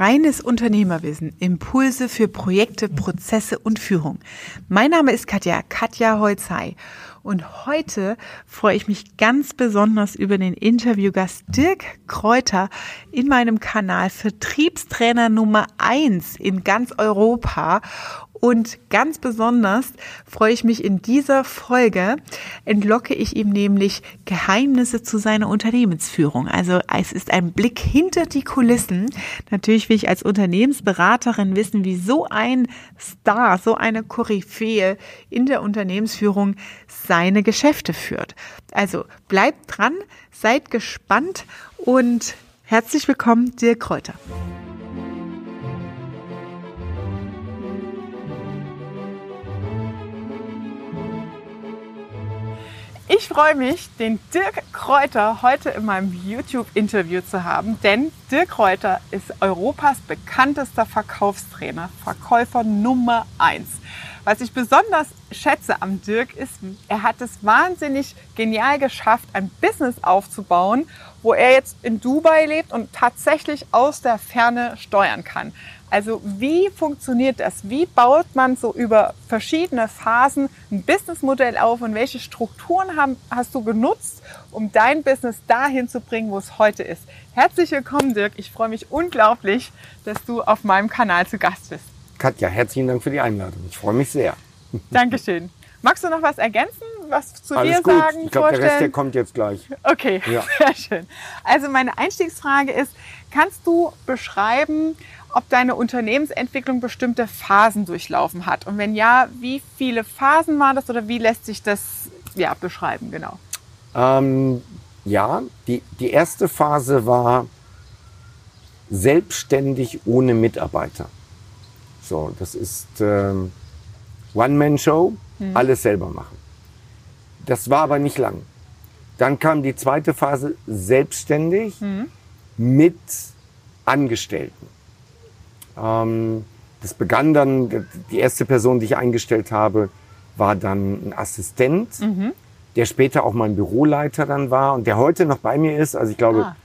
Reines Unternehmerwissen, Impulse für Projekte, Prozesse und Führung. Mein Name ist Katja, Katja Holzei. Und heute freue ich mich ganz besonders über den Interviewgast Dirk Kräuter in meinem Kanal Vertriebstrainer Nummer eins in ganz Europa. Und ganz besonders freue ich mich in dieser Folge, entlocke ich ihm nämlich Geheimnisse zu seiner Unternehmensführung. Also es ist ein Blick hinter die Kulissen. Natürlich will ich als Unternehmensberaterin wissen, wie so ein Star, so eine Koryphäe in der Unternehmensführung seine Geschäfte führt. Also bleibt dran, seid gespannt und herzlich willkommen, Dirk Kräuter. Ich freue mich, den Dirk Kräuter heute in meinem YouTube-Interview zu haben, denn Dirk Kräuter ist Europas bekanntester Verkaufstrainer, Verkäufer Nummer eins. Was ich besonders schätze am Dirk ist, er hat es wahnsinnig genial geschafft, ein Business aufzubauen, wo er jetzt in Dubai lebt und tatsächlich aus der Ferne steuern kann. Also wie funktioniert das? Wie baut man so über verschiedene Phasen ein Businessmodell auf und welche Strukturen haben, hast du genutzt, um dein Business dahin zu bringen, wo es heute ist? Herzlich willkommen, Dirk. Ich freue mich unglaublich, dass du auf meinem Kanal zu Gast bist. Katja, herzlichen Dank für die Einladung. Ich freue mich sehr. Dankeschön. Magst du noch was ergänzen, was zu Alles dir gut. sagen, Ich glaube, der? Rest, der kommt jetzt gleich. Okay, Ja. sehr schön. Also meine Einstiegsfrage ist, kannst du beschreiben, ob deine Unternehmensentwicklung bestimmte Phasen durchlaufen hat? Und wenn ja, wie viele Phasen waren das oder wie lässt sich das ja, beschreiben? Genau. Ähm, ja, die, die erste Phase war selbstständig ohne Mitarbeiter. So, das ist ähm, One-Man-Show, alles selber machen. Das war aber nicht lang. Dann kam die zweite Phase selbstständig mit Angestellten. Ähm, das begann dann, die erste Person, die ich eingestellt habe, war dann ein Assistent, der später auch mein Büroleiter dann war und der heute noch bei mir ist. Also ich glaube, Ah.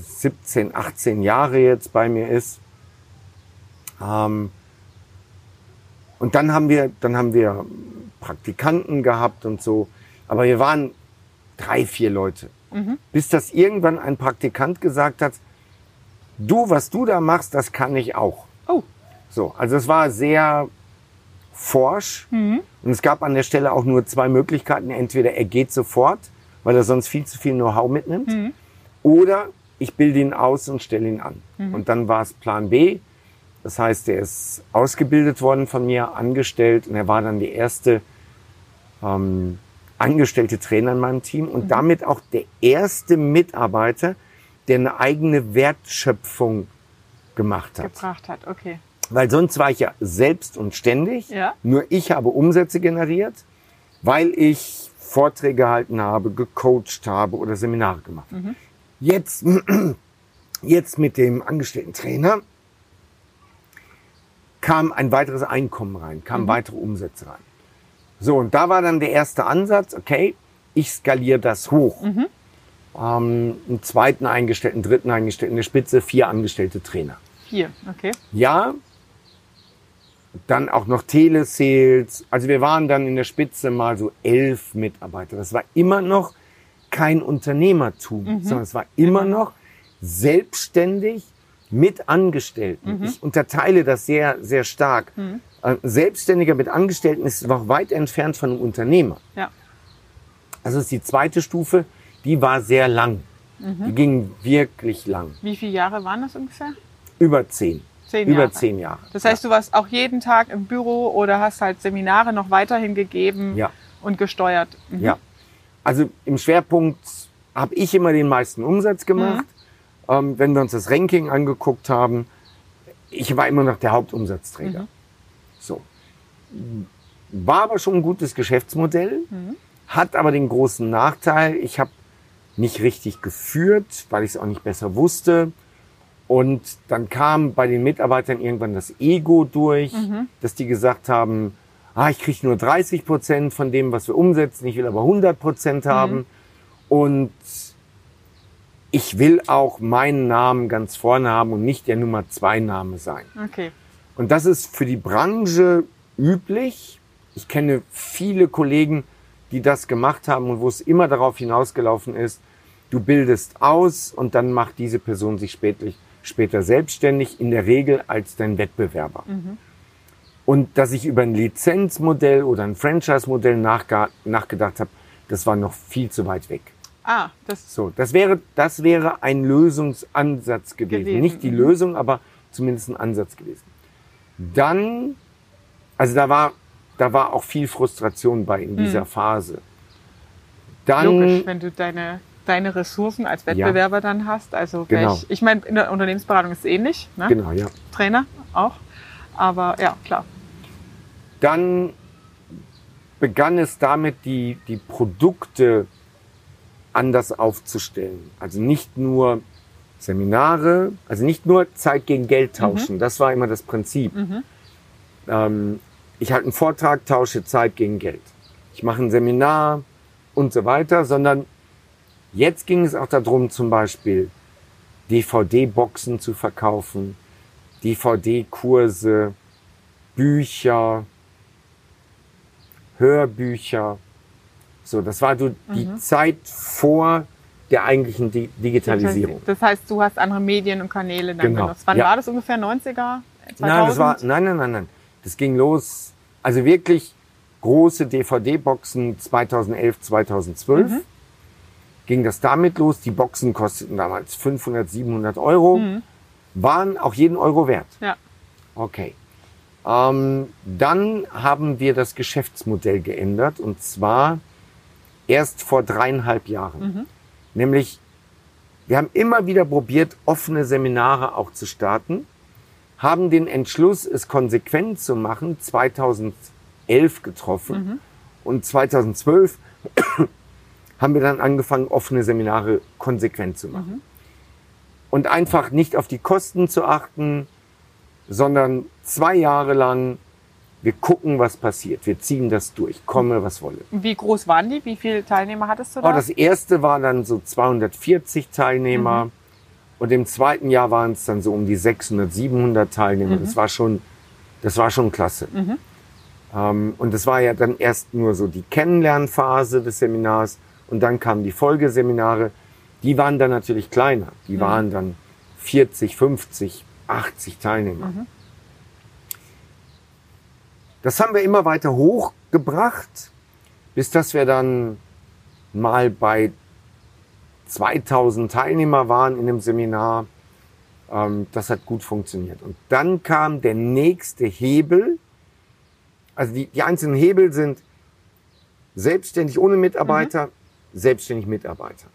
17, 18 Jahre jetzt bei mir ist. Ähm, und dann haben wir, dann haben wir Praktikanten gehabt und so. Aber wir waren drei, vier Leute. Bis das irgendwann ein Praktikant gesagt hat, du, was du da machst, das kann ich auch. Oh, So, also es war sehr forsch. Und es gab an der Stelle auch nur zwei Möglichkeiten. Entweder er geht sofort, weil er sonst viel zu viel Know-how mitnimmt. Oder ich bilde ihn aus und stelle ihn an. Und dann war es Plan B. Das heißt, er ist ausgebildet worden von mir, angestellt und er war dann die erste ähm, angestellte Trainer in meinem Team und damit auch der erste Mitarbeiter, der eine eigene Wertschöpfung gemacht hat. gebracht hat, okay. Weil sonst war ich ja selbst und ständig. Ja. Nur ich habe Umsätze generiert, weil ich Vorträge gehalten habe, gecoacht habe oder Seminare gemacht. Jetzt, jetzt mit dem angestellten Trainer kam ein weiteres Einkommen rein, kamen weitere Umsätze rein. So, und da war dann der erste Ansatz, okay, ich skaliere das hoch. Ähm, einen zweiten eingestellten, einen dritten eingestellten, in der Spitze vier angestellte Trainer. Hier, okay. Ja, dann auch noch Telesales. Also wir waren dann in der Spitze mal so elf Mitarbeiter. Das war immer noch kein Unternehmertum, sondern es war immer noch selbstständig mit Angestellten. Ich unterteile das sehr, sehr stark. Ein Selbstständiger mit Angestellten ist noch weit entfernt von einem Unternehmer. Ja. Also ist die zweite Stufe, die war sehr lang. Die ging wirklich lang. Wie viele Jahre waren das ungefähr? Über zehn. Zehn Über Jahre. zehn Jahre. Das heißt, du warst auch jeden Tag im Büro oder hast halt Seminare noch weiterhin gegeben Ja. und gesteuert. Mhm. Ja. Also im Schwerpunkt habe ich immer den meisten Umsatz gemacht. Ähm, wenn wir uns das Ranking angeguckt haben, ich war immer noch der Hauptumsatzträger. So. War aber schon ein gutes Geschäftsmodell, hat aber den großen Nachteil, ich habe nicht richtig geführt, weil ich es auch nicht besser wusste. Und dann kam bei den Mitarbeitern irgendwann das Ego durch, dass die gesagt haben, ah, ich kriege nur 30 Prozent von dem, was wir umsetzen, ich will aber 100 Prozent haben. Und ich will auch meinen Namen ganz vorne haben und nicht der Nummer zwei Name sein. Okay. Und das ist für die Branche üblich. Ich kenne viele Kollegen, die das gemacht haben und wo es immer darauf hinausgelaufen ist, du bildest aus und dann macht diese Person sich später, später selbstständig, in der Regel als dein Wettbewerber. Und dass ich über ein Lizenzmodell oder ein Franchise-Modell nachge nachgedacht habe, das war noch viel zu weit weg. Ah, das So, das wäre, das wäre ein Lösungsansatz gewesen. Gewesen, Nicht die mhm. Lösung, aber zumindest ein Ansatz gewesen. Dann, also da war, da war auch viel Frustration bei in dieser Phase. Dann, Mhm. logisch, wenn du deine, deine Ressourcen als Wettbewerber dann hast. Also Genau. ich, ich meine, in der Unternehmensberatung ist es ähnlich, ne? genau, ja. Trainer auch. Aber ja, klar. Dann begann es damit, die, die Produkte anders aufzustellen. Also nicht nur Seminare, also nicht nur Zeit gegen Geld tauschen. Das war immer das Prinzip. Ähm, ich halte einen Vortrag, tausche Zeit gegen Geld. Ich mache ein Seminar und so weiter, sondern jetzt ging es auch darum, zum Beispiel DVD-Boxen zu verkaufen, DVD-Kurse, Bücher, Hörbücher. So, das war so die Zeit vor der eigentlichen Di Digitalisierung. Das heißt, du hast andere Medien und Kanäle dann Genau, genutzt. Wann ja. war das ungefähr? 90er? 2000? Nein, das war, nein, nein, nein, nein. Das ging los, also wirklich große DVD-Boxen 2011, 2012. Mhm. Ging das damit los. Die Boxen kosteten damals 500, 700 Euro. Waren auch jeden Euro wert. Mhm. Ja. Okay. Ähm, dann haben wir das Geschäftsmodell geändert und zwar erst vor dreieinhalb Jahren. Nämlich, wir haben immer wieder probiert, offene Seminare auch zu starten, haben den Entschluss, es konsequent zu machen, 2011 getroffen und 2012 haben wir dann angefangen, offene Seminare konsequent zu machen. Und einfach nicht auf die Kosten zu achten, sondern zwei Jahre lang, wir gucken, was passiert. Wir ziehen das durch, komme, was wolle. Wie groß waren die? Wie viele Teilnehmer hattest du da? Oh, das erste war dann so 240 Teilnehmer. Und im zweiten Jahr waren es dann so um die 600, 700 Teilnehmer. Das war schon, das war schon klasse. Ähm, und das war ja dann erst nur so die Kennenlernphase des Seminars. Und dann kamen die Folgeseminare. Die waren dann natürlich kleiner. Die waren dann 40, 50, 80 Teilnehmer. Das haben wir immer weiter hochgebracht, bis dass wir dann mal bei 2000 Teilnehmer waren in dem Seminar. Ähm, das hat gut funktioniert. Und dann kam der nächste Hebel. Also die, die einzelnen Hebel sind selbstständig ohne Mitarbeiter, selbstständig Mitarbeiter.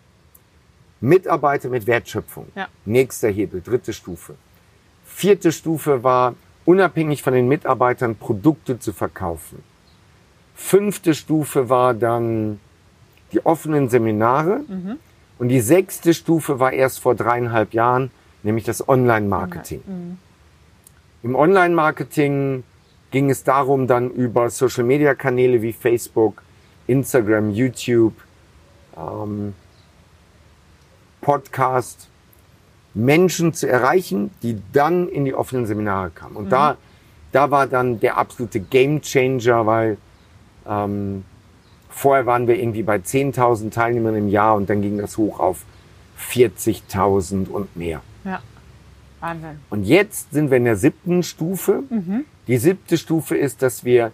Mitarbeiter mit Wertschöpfung. Ja. Nächster Hebel, dritte Stufe. Vierte Stufe war, unabhängig von den Mitarbeitern Produkte zu verkaufen. Fünfte Stufe war dann die offenen Seminare. Und die sechste Stufe war erst vor dreieinhalb Jahren, nämlich das Online-Marketing. Im Online-Marketing ging es darum, dann über Social-Media-Kanäle wie Facebook, Instagram, YouTube, ähm, Podcast, Menschen zu erreichen, die dann in die offenen Seminare kamen. Und da, da war dann der absolute Game Changer, weil ähm, vorher waren wir irgendwie bei 10.000 Teilnehmern im Jahr und dann ging das hoch auf 40.000 und mehr. Ja. Wahnsinn. Und jetzt sind wir in der siebten Stufe. Die siebte Stufe ist, dass wir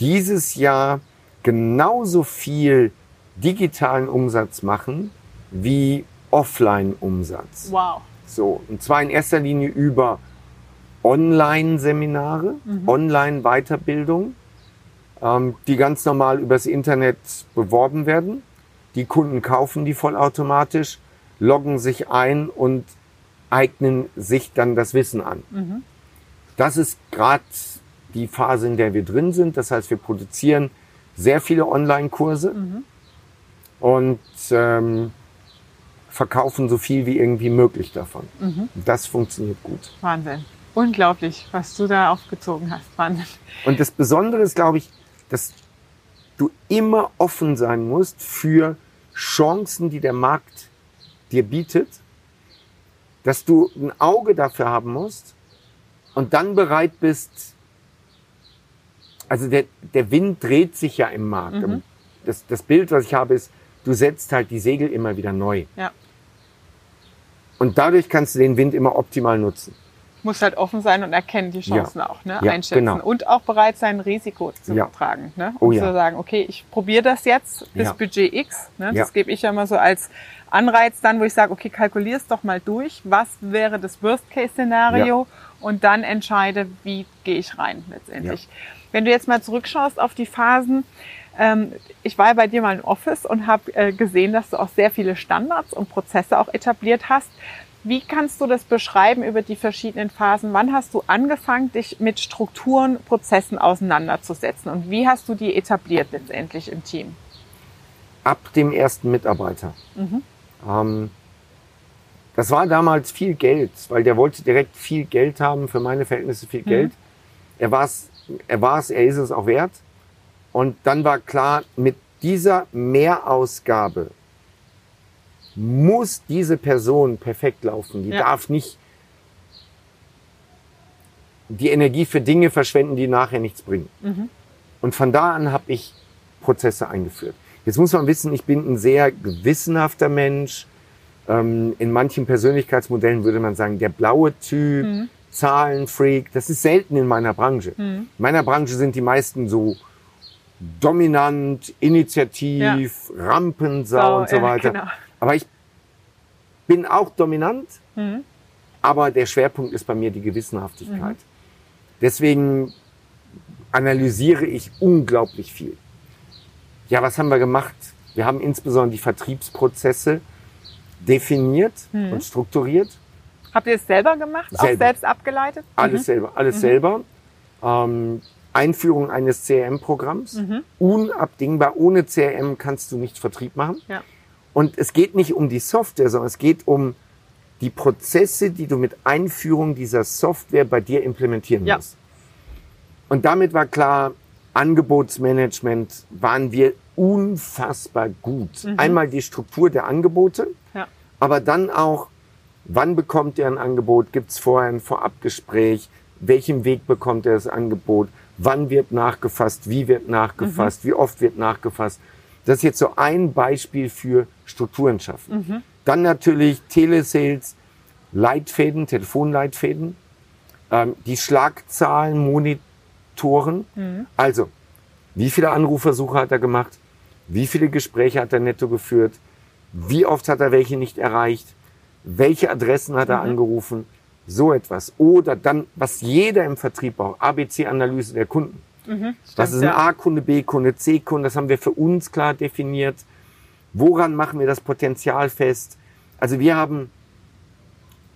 dieses Jahr genauso viel digitalen Umsatz machen wie Offline-Umsatz. Wow. So, und zwar in erster Linie über Online-Seminare, Online-Weiterbildung, ähm, die ganz normal übers Internet beworben werden. Die Kunden kaufen die vollautomatisch, loggen sich ein und eignen sich dann das Wissen an. Das ist gerade die Phase, in der wir drin sind. Das heißt, wir produzieren sehr viele Online-Kurse und ähm, verkaufen so viel wie irgendwie möglich davon. Das funktioniert gut. Wahnsinn. Unglaublich, was du da aufgezogen hast. Wahnsinn. Und das Besondere ist, glaube ich, dass du immer offen sein musst für Chancen, die der Markt dir bietet, dass du ein Auge dafür haben musst und dann bereit bist, also der, der Wind dreht sich ja im Markt. Mhm. Das, das Bild, was ich habe, ist, du setzt halt die Segel immer wieder neu. Ja. Und dadurch kannst du den Wind immer optimal nutzen. Muss halt offen sein und erkennen die Chancen Ja. auch, ne? Ja, einschätzen. genau. Und auch bereit sein, Risiko zu Ja. tragen. Ne? Oh Um ja. zu sagen, okay, ich probiere das jetzt bis. Budget X. Ne? Das gebe ich ja immer so als Anreiz dann, wo ich sage, okay, kalkulier es doch mal durch. Was wäre das Worst-Case-Szenario? Und dann entscheide, wie gehe ich rein letztendlich. Wenn du jetzt mal zurückschaust auf die Phasen, ähm, ich war ja bei dir mal im Office und habe äh, gesehen, dass du auch sehr viele Standards und Prozesse auch etabliert hast. Wie kannst du das beschreiben über die verschiedenen Phasen? Wann hast du angefangen, dich mit Strukturen, Prozessen auseinanderzusetzen? Und wie hast du die etabliert letztendlich im Team? Ab dem ersten Mitarbeiter. Ähm, das war damals viel Geld, weil der wollte direkt viel Geld haben, für meine Verhältnisse viel Geld. Er war es, er war es, er ist es auch wert. Und dann war klar, mit dieser Mehrausgabe muss diese Person perfekt laufen. Die Ja. darf nicht die Energie für Dinge verschwenden, die nachher nichts bringen. Und von da an habe ich Prozesse eingeführt. Jetzt muss man wissen, ich bin ein sehr gewissenhafter Mensch. Ähm, in manchen Persönlichkeitsmodellen würde man sagen, der blaue Typ, Zahlenfreak. Das ist selten in meiner Branche. In meiner Branche sind die meisten so dominant, initiativ, Rampensau und so ja, weiter. genau. Aber ich bin auch dominant, aber der Schwerpunkt ist bei mir die Gewissenhaftigkeit. Deswegen analysiere ich unglaublich viel. Ja, was haben wir gemacht? Wir haben insbesondere die Vertriebsprozesse definiert und strukturiert. Habt ihr es selber gemacht? Auch Selber. selbst abgeleitet? Alles selber, alles selber. Ähm, Einführung eines CRM-Programms. Unabdingbar. Ohne CRM kannst du nicht Vertrieb machen. Ja. Und es geht nicht um die Software, sondern es geht um die Prozesse, die du mit Einführung dieser Software bei dir implementieren Ja. musst. Und damit war klar, Angebotsmanagement waren wir unfassbar gut. Einmal die Struktur der Angebote, Ja. aber dann auch, wann bekommt er ein Angebot? Gibt es vorher ein Vorabgespräch? Welchem Weg bekommt er das Angebot? Wann wird nachgefasst? Wie wird nachgefasst? Wie oft wird nachgefasst? Das ist jetzt so ein Beispiel für Strukturen schaffen. Dann natürlich Telesales, Leitfäden, Telefonleitfäden, ähm, die Schlagzahlen monitoren. Also, wie viele Anrufversuche hat er gemacht? Wie viele Gespräche hat er netto geführt? Wie oft hat er welche nicht erreicht? Welche Adressen hat er angerufen? So etwas. Oder dann, was jeder im Vertrieb braucht, ABC-Analyse der Kunden. Was ist ein. A-Kunde, B-Kunde, C-Kunde? Das haben wir für uns klar definiert. Woran machen wir das Potenzial fest? Also wir haben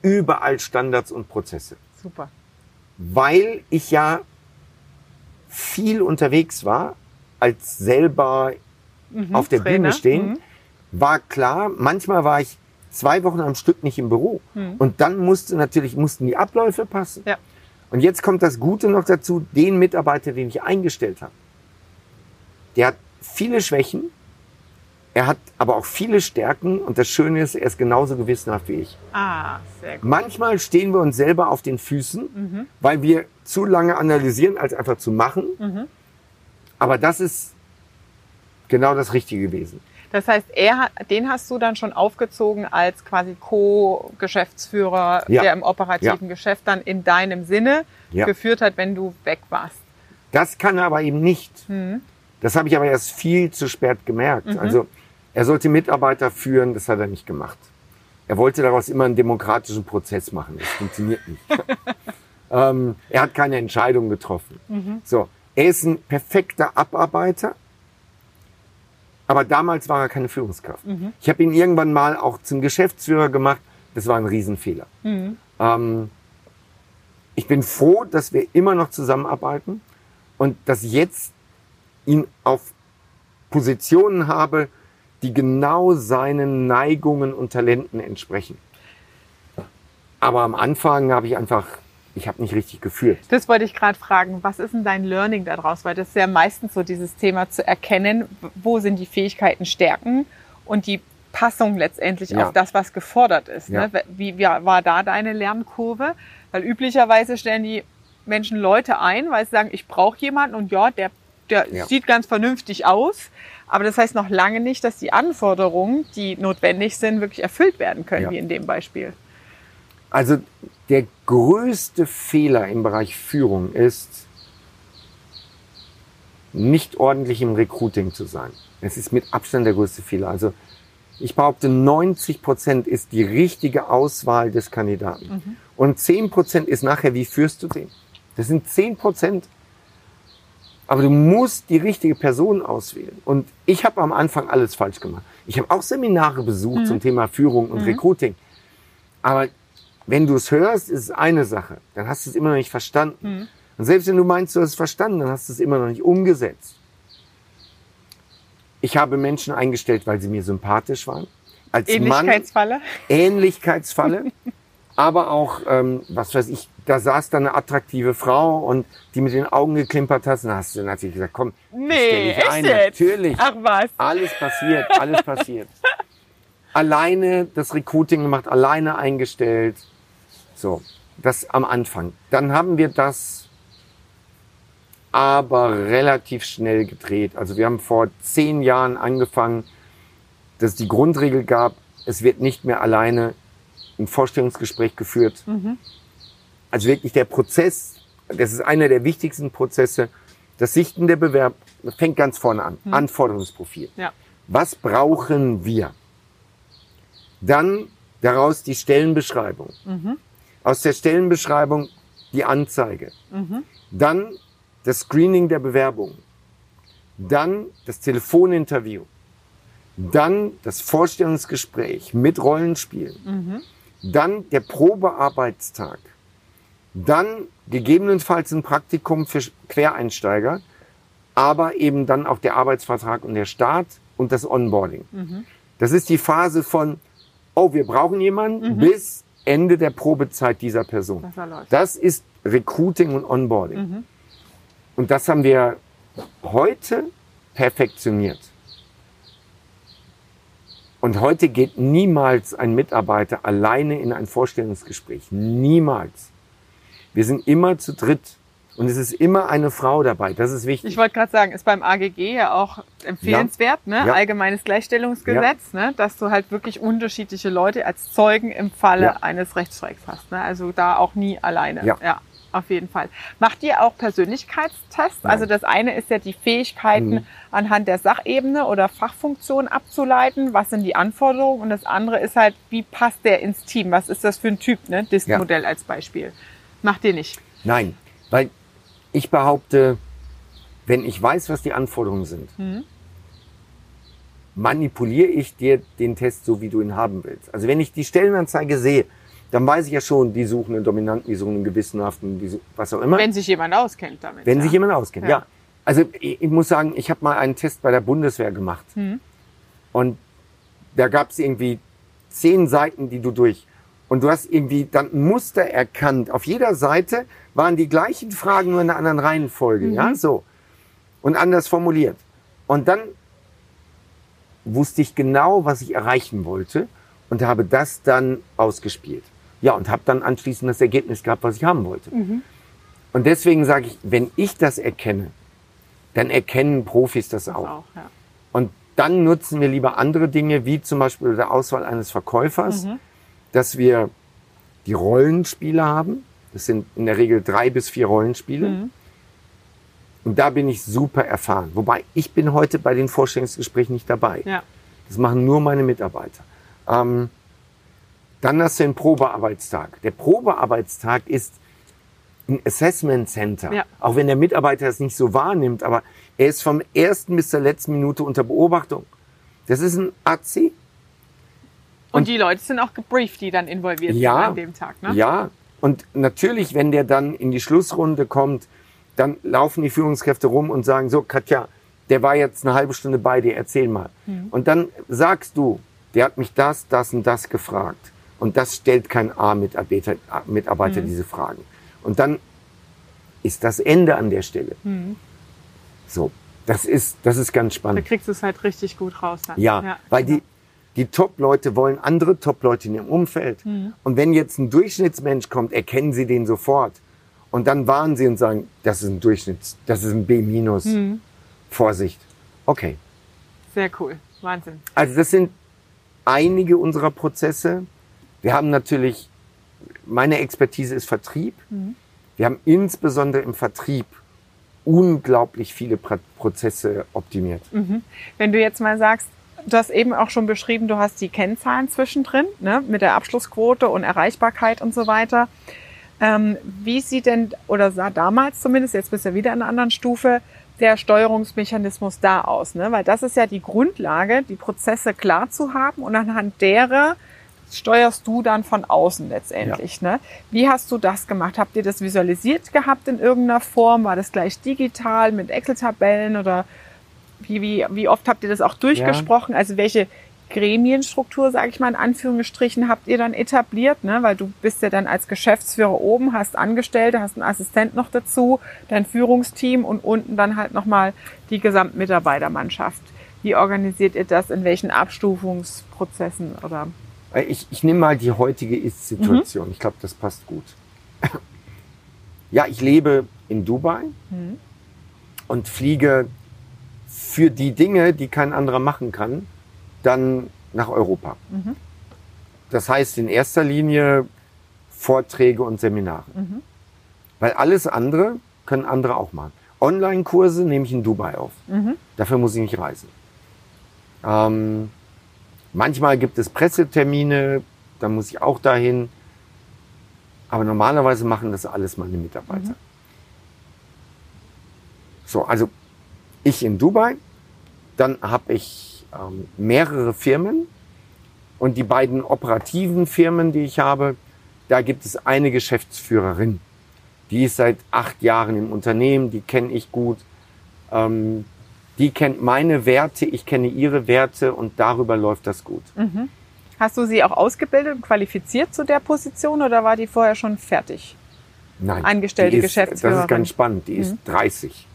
überall Standards und Prozesse. Super. Weil ich ja viel unterwegs war, als selber auf der Mhm. Trainer. Bühne stehen, Mhm. war klar, manchmal war ich zwei Wochen am Stück nicht im Büro. Und dann musste natürlich, mussten die Abläufe passen. Ja. Und jetzt kommt das Gute noch dazu, den Mitarbeiter, den ich eingestellt habe. Der hat viele Schwächen, er hat aber auch viele Stärken und das Schöne ist, er ist genauso gewissenhaft wie ich. Ah, sehr gut. Manchmal stehen wir uns selber auf den Füßen, weil wir zu lange analysieren, als einfach zu machen. Aber das ist genau das Richtige gewesen. Das heißt, er, den hast du dann schon aufgezogen als quasi Co-Geschäftsführer, Ja. der im operativen Geschäft dann in deinem Sinne Ja. geführt hat, wenn du weg warst. Das kann er aber eben nicht. Das habe ich aber erst viel zu spät gemerkt. Also er sollte Mitarbeiter führen, das hat er nicht gemacht. Er wollte daraus immer einen demokratischen Prozess machen. Das funktioniert nicht. ähm, er hat keine Entscheidung getroffen. So, er ist ein perfekter Abarbeiter, aber damals war er keine Führungskraft. Ich habe ihn irgendwann mal auch zum Geschäftsführer gemacht. Das war ein Riesenfehler. Ähm, ich bin froh, dass wir immer noch zusammenarbeiten und dass jetzt ihn auf Positionen habe, die genau seinen Neigungen und Talenten entsprechen. Aber am Anfang habe ich einfach, ich habe nicht richtig geführt. Das wollte ich gerade fragen. Was ist denn dein Learning daraus? Weil das ist ja meistens so dieses Thema zu erkennen, wo sind die Fähigkeiten, Stärken und die Anpassung letztendlich Ja. auf das, was gefordert ist. Ja. Ne? Wie, wie war da deine Lernkurve? Weil üblicherweise stellen die Menschen Leute ein, weil sie sagen, ich brauche jemanden und ja, der, der Ja. sieht ganz vernünftig aus. Aber das heißt noch lange nicht, dass die Anforderungen, die notwendig sind, wirklich erfüllt werden können, wie in dem Beispiel. Also der größte Fehler im Bereich Führung ist, nicht ordentlich im Recruiting zu sein. Es ist mit Abstand der größte Fehler. Also ich behaupte, 90 Prozent ist die richtige Auswahl des Kandidaten. Und 10 Prozent ist nachher, wie führst du den? Das sind 10 Prozent. Aber du musst die richtige Person auswählen. Und ich habe am Anfang alles falsch gemacht. Ich habe auch Seminare besucht zum Thema Führung und Recruiting. Aber wenn du es hörst, ist es eine Sache. Dann hast du es immer noch nicht verstanden. Und selbst wenn du meinst, du hast es verstanden, dann hast du es immer noch nicht umgesetzt. Ich habe Menschen eingestellt, weil sie mir sympathisch waren. Als Mann Ähnlichkeitsfalle. Ähnlichkeitsfalle, aber auch, ähm, was weiß ich, da saß da eine attraktive Frau und die mit den Augen geklimpert hast, und dann hast du natürlich gesagt, komm, stell Nee, dich echt ein. jetzt? Natürlich. Ach was. Alles passiert, alles passiert. Alleine das Recruiting gemacht, alleine eingestellt. So, das am Anfang. Dann haben wir das aber relativ schnell gedreht. Also wir haben vor zehn Jahren angefangen, dass es die Grundregel gab, es wird nicht mehr alleine ein Vorstellungsgespräch geführt. Also wirklich der Prozess, das ist einer der wichtigsten Prozesse, das Sichten der Bewerb fängt ganz vorne an. Anforderungsprofil. Ja. Was brauchen wir? Dann daraus die Stellenbeschreibung. Aus der Stellenbeschreibung die Anzeige. Dann das Screening der Bewerbung. Dann das Telefoninterview. Dann das Vorstellungsgespräch mit Rollenspielen. Dann der Probearbeitstag. Dann gegebenenfalls ein Praktikum für Quereinsteiger, aber eben dann auch der Arbeitsvertrag und der Start und das Onboarding. Das ist die Phase von, oh, wir brauchen jemanden, bis Ende der Probezeit dieser Person. Er. Das ist Recruiting und Onboarding. Und das haben wir heute perfektioniert. Und heute geht niemals ein Mitarbeiter alleine in ein Vorstellungsgespräch. Niemals. Wir sind immer zu dritt. Und es ist immer eine Frau dabei. Das ist wichtig. Ich wollte gerade sagen, ist beim AGG ja auch empfehlenswert, ne? Ja. Allgemeines Gleichstellungsgesetz, ne? Dass du halt wirklich unterschiedliche Leute als Zeugen im Falle Ja. eines Rechtsstreiks hast, ne? Also da auch nie alleine. Ja. auf jeden Fall. Macht ihr auch Persönlichkeitstests? Nein. Also das eine ist ja die Fähigkeiten Mhm. anhand der Sachebene oder Fachfunktion abzuleiten. Was sind die Anforderungen? Und das andere ist halt, wie passt der ins Team? Was ist das für ein Typ, ne? DISC-Modell als Beispiel. Macht ihr nicht. Nein, weil ich behaupte, wenn ich weiß, was die Anforderungen sind, manipuliere ich dir den Test so, wie du ihn haben willst. Also wenn ich die Stellenanzeige sehe, dann weiß ich ja schon, die suchen einen Dominanten, die suchen einen gewissenhaften, die was auch immer. Wenn sich jemand auskennt damit. Wenn ja. sich jemand auskennt, Ja. ja. Also ich, ich muss sagen, ich habe mal einen Test bei der Bundeswehr gemacht. Mhm. Und da gab es irgendwie zehn Seiten, die du durch. Und du hast irgendwie dann ein Muster erkannt. Auf jeder Seite waren die gleichen Fragen, nur in einer anderen Reihenfolge. Ja, so. Und anders formuliert. Und dann wusste ich genau, was ich erreichen wollte und habe das dann ausgespielt. Ja, und habe dann anschließend das Ergebnis gehabt, was ich haben wollte. Und deswegen sage ich, wenn ich das erkenne, dann erkennen Profis das auch. auch, ja. Und dann nutzen wir lieber andere Dinge, wie zum Beispiel der Auswahl eines Verkäufers, dass wir die Rollenspiele haben. Das sind in der Regel drei bis vier Rollenspiele. Und da bin ich super erfahren. Wobei ich bin heute bei den Vorstellungsgesprächen nicht dabei. Ja. Das machen nur meine Mitarbeiter. Ähm, dann hast du den Probearbeitstag. Der Probearbeitstag ist ein Assessment Center. Ja. Auch wenn der Mitarbeiter es nicht so wahrnimmt, aber er ist vom ersten bis zur letzten Minute unter Beobachtung. Das ist ein AC. Und, die Leute sind auch gebrieft, die dann involviert Ja. sind an dem Tag. Ne? Ja. Und natürlich, wenn der dann in die Schlussrunde kommt, dann laufen die Führungskräfte rum und sagen, so, Katja, der war jetzt eine halbe Stunde bei dir, erzähl mal. Mhm. Und dann sagst du, der hat mich das, das und das gefragt. Und das stellt kein A-Mitarbeiter Mitarbeiter Mhm. diese Fragen. Und dann ist das Ende an der Stelle. Mhm. So, das ist, das ist ganz Da spannend. kriegst du es halt richtig gut raus. Dann. Ja, weil die, Die Top-Leute wollen andere Top-Leute in ihrem Umfeld. Und wenn jetzt ein Durchschnittsmensch kommt, erkennen sie den sofort. Und dann warnen sie und sagen, das ist ein Durchschnitts, das ist ein B-. Vorsicht. Okay. Sehr cool. Wahnsinn. Also das sind einige unserer Prozesse. Wir haben natürlich, meine Expertise ist Vertrieb. Wir haben insbesondere im Vertrieb unglaublich viele Prozesse optimiert. Wenn du jetzt mal sagst, du hast eben auch schon beschrieben, du hast die Kennzahlen zwischendrin, ne, mit der Abschlussquote und Erreichbarkeit und so weiter. Ähm, wie sieht denn, oder sah damals zumindest, jetzt bist du ja wieder in einer anderen Stufe, der Steuerungsmechanismus da aus? Ne? Weil das ist ja die Grundlage, die Prozesse klar zu haben und anhand derer steuerst du dann von außen letztendlich. Ne? Wie hast du das gemacht? Habt ihr das visualisiert gehabt in irgendeiner Form? War das gleich digital mit Excel-Tabellen oder wie, wie, wie oft habt ihr das auch durchgesprochen? Also welche Gremienstruktur, sage ich mal in Anführungsstrichen, habt ihr dann etabliert? Ne? Weil du bist ja dann als Geschäftsführer oben, hast Angestellte, hast einen Assistent noch dazu, dein Führungsteam und unten dann halt nochmal die Gesamtmitarbeitermannschaft. Wie organisiert ihr das? In welchen Abstufungsprozessen oder? Ich, ich nehme mal die heutige Ist-Situation. Ich glaube, das passt gut. Ja, ich lebe in Dubai und fliege für die Dinge, die kein anderer machen kann, dann nach Europa. Das heißt in erster Linie Vorträge und Seminare. Weil alles andere können andere auch machen. Online-Kurse nehme ich in Dubai auf. Dafür muss ich nicht reisen. Ähm, manchmal gibt es Pressetermine, da muss ich auch dahin. Aber normalerweise machen das alles meine Mitarbeiter. So, also ich in Dubai, dann habe ich ähm, mehrere Firmen und die beiden operativen Firmen, die ich habe, da gibt es eine Geschäftsführerin. Die ist seit acht Jahren im Unternehmen, die kenne ich gut. Ähm, die kennt meine Werte, ich kenne ihre Werte und darüber läuft das gut. Hast du sie auch ausgebildet und qualifiziert zu der Position oder war die vorher schon fertig? Nein, Angestellte die ist, Geschäftsführerin. Das ist ganz spannend. Die ist 30.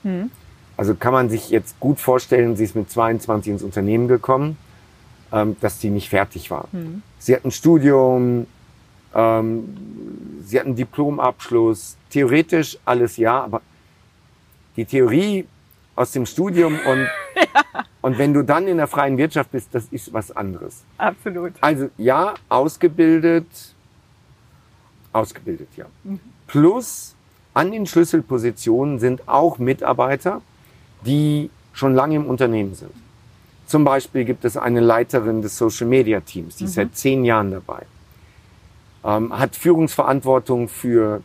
Also kann man sich jetzt gut vorstellen, sie ist mit 22 ins Unternehmen gekommen, ähm, dass die nicht fertig war. Sie hat ein Studium, ähm, sie hat einen Diplomabschluss, theoretisch alles ja, aber die Theorie aus dem Studium und, und wenn du dann in der freien Wirtschaft bist, das ist was anderes. Absolut. Also ja, ausgebildet, ausgebildet, ja. Plus an den Schlüsselpositionen sind auch Mitarbeiter, die schon lange im Unternehmen sind. Zum Beispiel gibt es eine Leiterin des Social Media Teams, die ist seit zehn Jahren dabei, ähm, hat Führungsverantwortung für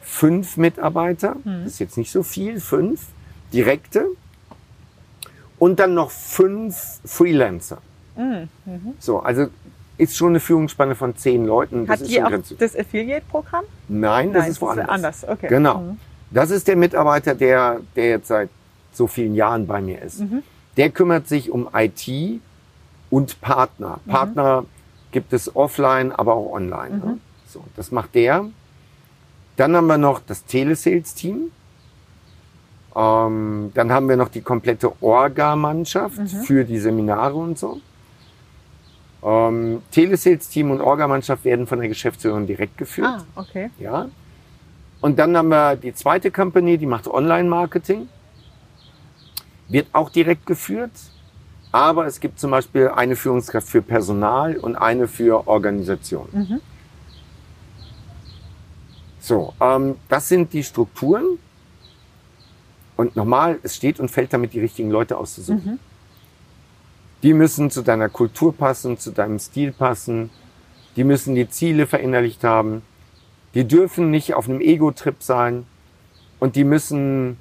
fünf Mitarbeiter, das ist jetzt nicht so viel, fünf direkte und dann noch fünf Freelancer. So, also ist schon eine Führungsspanne von zehn Leuten. Das Hat ist die auch grenzwertig. das Affiliate-Programm? Nein, das Nein, ist woanders. anders. Okay. Genau. Das ist der Mitarbeiter, der, der jetzt seit so vielen Jahren bei mir ist. Der kümmert sich um IT und Partner. Partner gibt es offline, aber auch online. Ne? So, das macht der. Dann haben wir noch das Telesales-Team. Ähm, dann haben wir noch die komplette Orga-Mannschaft für die Seminare und so. Ähm, Telesales-Team und Orga-Mannschaft werden von der Geschäftsführerin direkt geführt. Ah, okay. Ja. Und dann haben wir die zweite Company, die macht Online-Marketing. Wird auch direkt geführt. Aber es gibt zum Beispiel eine Führungskraft für Personal und eine für Organisation. So, ähm, das sind die Strukturen. Und normal, es steht und fällt damit, die richtigen Leute auszusuchen. Die müssen zu deiner Kultur passen, zu deinem Stil passen. Die müssen die Ziele verinnerlicht haben. Die dürfen nicht auf einem Ego-Trip sein. Und die müssen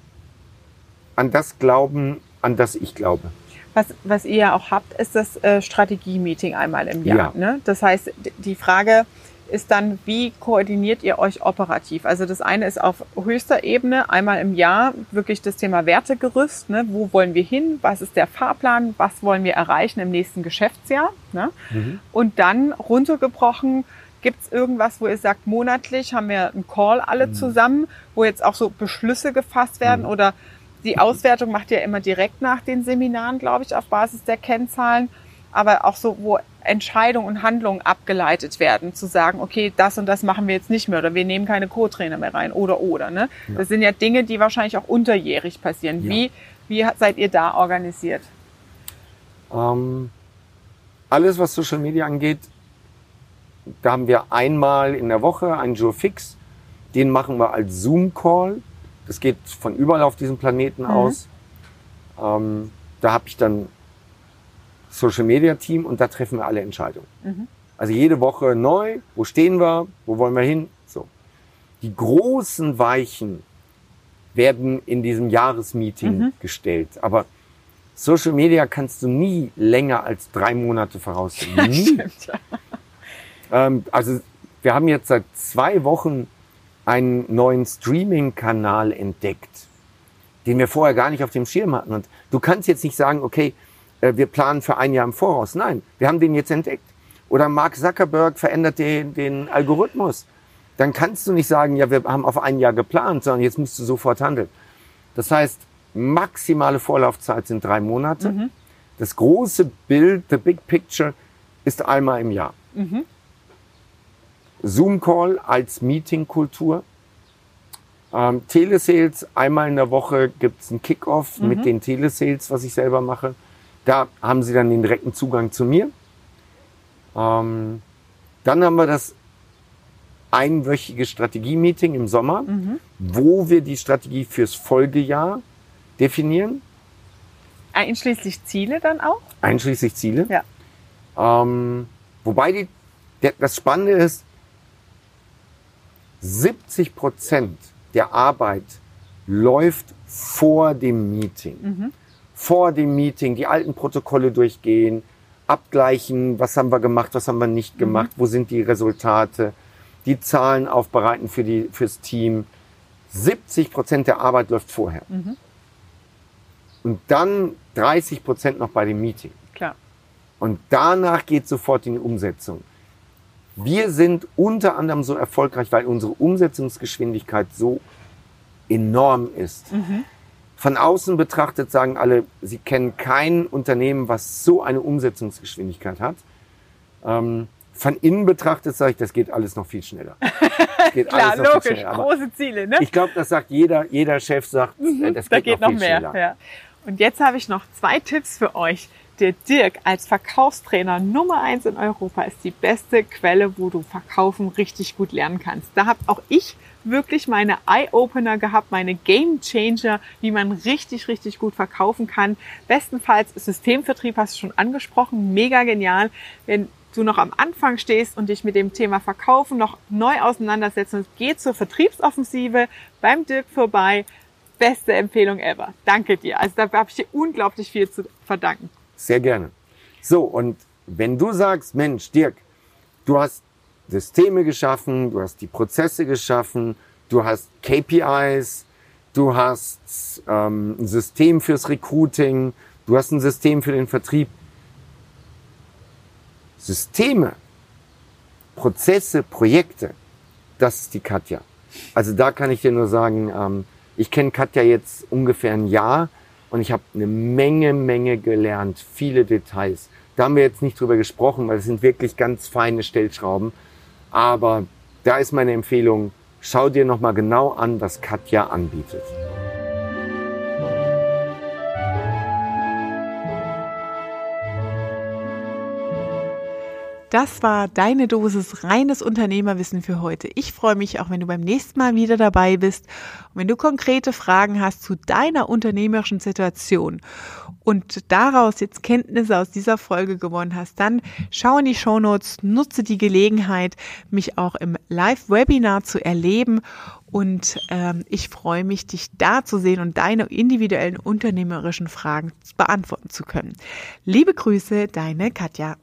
an das glauben, an das ich glaube. Was, was ihr ja auch habt, ist das äh, Strategie-Meeting einmal im Jahr. Ja. Ne? Das heißt, die Frage ist dann, wie koordiniert ihr euch operativ? Also das eine ist auf höchster Ebene, einmal im Jahr, wirklich das Thema Wertegerüst. Ne? Wo wollen wir hin? Was ist der Fahrplan? Was wollen wir erreichen im nächsten Geschäftsjahr? Ne? Und dann runtergebrochen, Gibt es irgendwas, wo ihr sagt, monatlich haben wir einen Call alle zusammen, wo jetzt auch so Beschlüsse gefasst werden oder die Auswertung macht ihr immer direkt nach den Seminaren, glaube ich, auf Basis der Kennzahlen. aber auch so, wo Entscheidungen und Handlungen abgeleitet werden, zu sagen, okay, das und das machen wir jetzt nicht mehr oder wir nehmen keine Co-Trainer mehr rein oder oder. Ne? Ja. Das sind ja Dinge, die wahrscheinlich auch unterjährig passieren. Ja. Wie, wie seid ihr da organisiert? Ähm, alles, was Social Media angeht, da haben wir einmal in der Woche einen Jour fix. Den machen wir als Zoom-Call. Das geht von überall auf diesem Planeten mhm. aus. Ähm, da habe ich dann Social Media Team und da treffen wir alle Entscheidungen. Mhm. Also jede Woche neu, wo stehen wir, wo wollen wir hin, so. Die großen Weichen werden in diesem Jahresmeeting mhm. gestellt, aber Social Media kannst du nie länger als drei Monate voraussehen. Nie. Stimmt, ja. ähm, also wir haben jetzt seit zwei Wochen einen neuen Streaming-Kanal entdeckt, den wir vorher gar nicht auf dem Schirm hatten. Und du kannst jetzt nicht sagen, okay, äh, wir planen für ein Jahr im Voraus. Nein, wir haben den jetzt entdeckt. Oder Mark Zuckerberg verändert den, den Algorithmus. Dann kannst du nicht sagen, ja, wir haben auf ein Jahr geplant, sondern jetzt musst du sofort handeln. Das heißt, maximale Vorlaufzeit sind drei Monate. Mhm. Das große Bild, the big picture, ist einmal im Jahr. Mhm. Zoom-Call als Meeting-Kultur. Ähm, Telesales, einmal in der Woche gibt's einen Kickoff mhm. mit den Telesales, was ich selber mache. Da haben sie dann den direkten Zugang zu mir. Ähm, dann haben wir das einwöchige Strategie-Meeting im Sommer, mhm. wo wir die Strategie fürs Folgejahr definieren. Einschließlich Ziele dann auch? Einschließlich Ziele. Ja. Ähm, wobei die, der, das Spannende ist, 70 Prozent der Arbeit läuft vor dem Meeting. Mhm vor dem Meeting die alten Protokolle durchgehen, abgleichen, was haben wir gemacht, was haben wir nicht gemacht, mhm. wo sind die Resultate, die Zahlen aufbereiten für die, fürs Team. 70 Prozent der Arbeit läuft vorher. Mhm. Und dann 30 Prozent noch bei dem Meeting. Klar. Und danach geht sofort in die Umsetzung. Wir sind unter anderem so erfolgreich, weil unsere Umsetzungsgeschwindigkeit so enorm ist. Mhm. Von außen betrachtet sagen alle, sie kennen kein Unternehmen, was so eine Umsetzungsgeschwindigkeit hat. Ähm, von innen betrachtet sage ich, das geht alles noch viel schneller. Das geht Klar, alles noch logisch, viel schneller. große Ziele. Ne? Ich glaube, das sagt jeder, jeder Chef sagt, mhm, äh, das geht, da geht noch, noch mehr. Schneller. Ja. Und jetzt habe ich noch zwei Tipps für euch. Der Dirk als Verkaufstrainer Nummer eins in Europa ist die beste Quelle, wo du Verkaufen richtig gut lernen kannst. Da habe auch ich wirklich meine Eye-Opener gehabt, meine Game Changer, wie man richtig, richtig gut verkaufen kann. Bestenfalls Systemvertrieb hast du schon angesprochen, mega genial. Wenn du noch am Anfang stehst und dich mit dem Thema Verkaufen noch neu auseinandersetzen, geh zur Vertriebsoffensive beim Dirk vorbei. Beste Empfehlung ever. Danke dir. Also da habe ich dir unglaublich viel zu verdanken. Sehr gerne. So, und wenn du sagst, Mensch, Dirk, du hast Systeme geschaffen, du hast die Prozesse geschaffen, du hast KPIs, du hast ähm, ein System fürs Recruiting, du hast ein System für den Vertrieb. Systeme, Prozesse, Projekte, das ist die Katja. Also da kann ich dir nur sagen, ähm, ich kenne Katja jetzt ungefähr ein Jahr und ich habe eine Menge, Menge gelernt, viele Details. Da haben wir jetzt nicht drüber gesprochen, weil es sind wirklich ganz feine Stellschrauben. Aber da ist meine Empfehlung, schau dir nochmal genau an, was Katja anbietet. Das war deine Dosis reines Unternehmerwissen für heute. Ich freue mich auch, wenn du beim nächsten Mal wieder dabei bist und wenn du konkrete Fragen hast zu deiner unternehmerischen Situation und daraus jetzt Kenntnisse aus dieser Folge gewonnen hast, dann schau in die Shownotes, nutze die Gelegenheit, mich auch im Live-Webinar zu erleben und ähm, ich freue mich, dich da zu sehen und deine individuellen unternehmerischen Fragen beantworten zu können. Liebe Grüße, deine Katja.